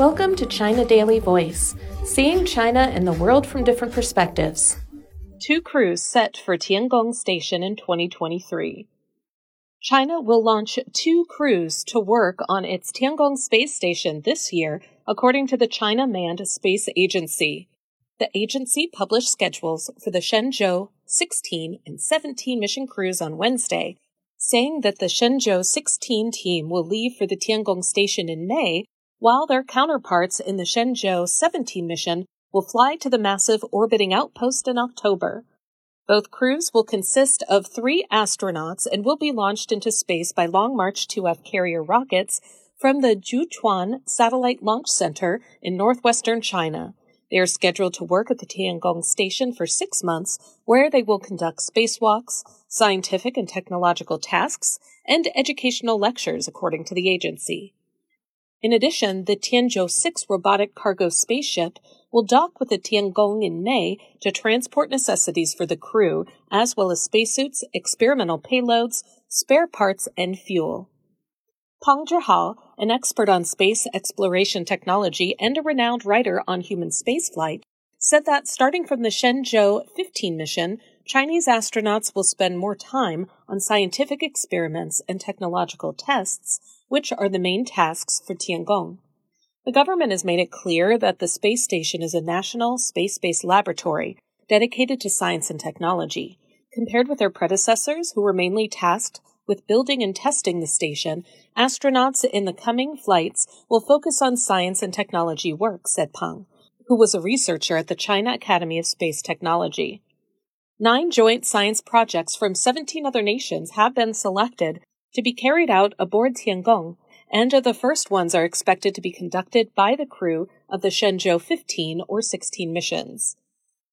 Welcome to China Daily Voice, seeing China and the world from different perspectives. Two crews set for Tiangong Station in 2023. China will launch two crews to work on its Tiangong space station this year, according to the China Manned Space Agency. The agency published schedules for the Shenzhou 16 and 17 mission crews on Wednesday, saying that the Shenzhou 16 team will leave for the Tiangong station in May while their counterparts in the Shenzhou 17 mission will fly to the massive orbiting outpost in October. Both crews will consist of three astronauts and will be launched into space by Long March 2F carrier rockets from the Jiuquan Satellite Launch Center in northwestern China. They are scheduled to work at the Tiangong station for six months, where they will conduct spacewalks, scientific and technological tasks, and educational lectures, according to the agency. In addition, the Tianzhou 6 robotic cargo spaceship will dock with the Tiangong in May to transport necessities for the crew, as well as spacesuits, experimental payloads, spare parts, and fuel. Peng Zhihao, an expert on space exploration technology and a renowned writer on human spaceflight, said that starting from the Shenzhou 15 mission, Chinese astronauts will spend more time on scientific experiments and technological tests which are the main tasks for Tiangong. The government has made it clear that the space station is a national space based laboratory dedicated to science and technology. Compared with their predecessors, who were mainly tasked with building and testing the station, astronauts in the coming flights will focus on science and technology work, said Peng, who was a researcher at the China Academy of Space Technology. Nine joint science projects from 17 other nations have been selected to be carried out aboard Tiangong, and the first ones are expected to be conducted by the crew of the Shenzhou 15 or 16 missions.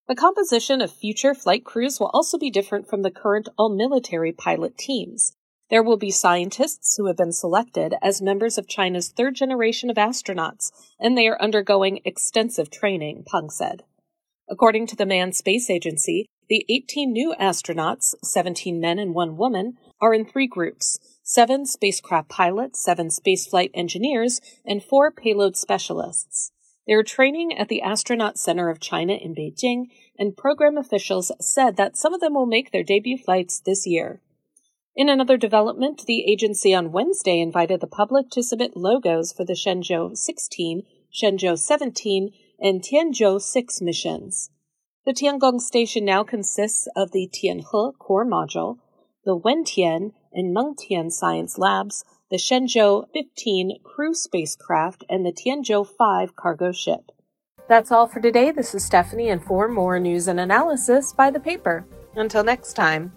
The composition of future flight crews will also be different from the current all military pilot teams. There will be scientists who have been selected as members of China's third generation of astronauts, and they are undergoing extensive training, Peng said. According to the Manned Space Agency, the 18 new astronauts, 17 men and one woman, are in three groups seven spacecraft pilots, seven spaceflight engineers, and four payload specialists. They are training at the Astronaut Center of China in Beijing, and program officials said that some of them will make their debut flights this year. In another development, the agency on Wednesday invited the public to submit logos for the Shenzhou 16, Shenzhou 17, and Tianzhou 6 missions. The Tiangong station now consists of the Tianhe core module, the Wentian and Mengtian science labs, the Shenzhou 15 crew spacecraft, and the Tianzhou 5 cargo ship. That's all for today. This is Stephanie, and for more news and analysis, buy the paper. Until next time.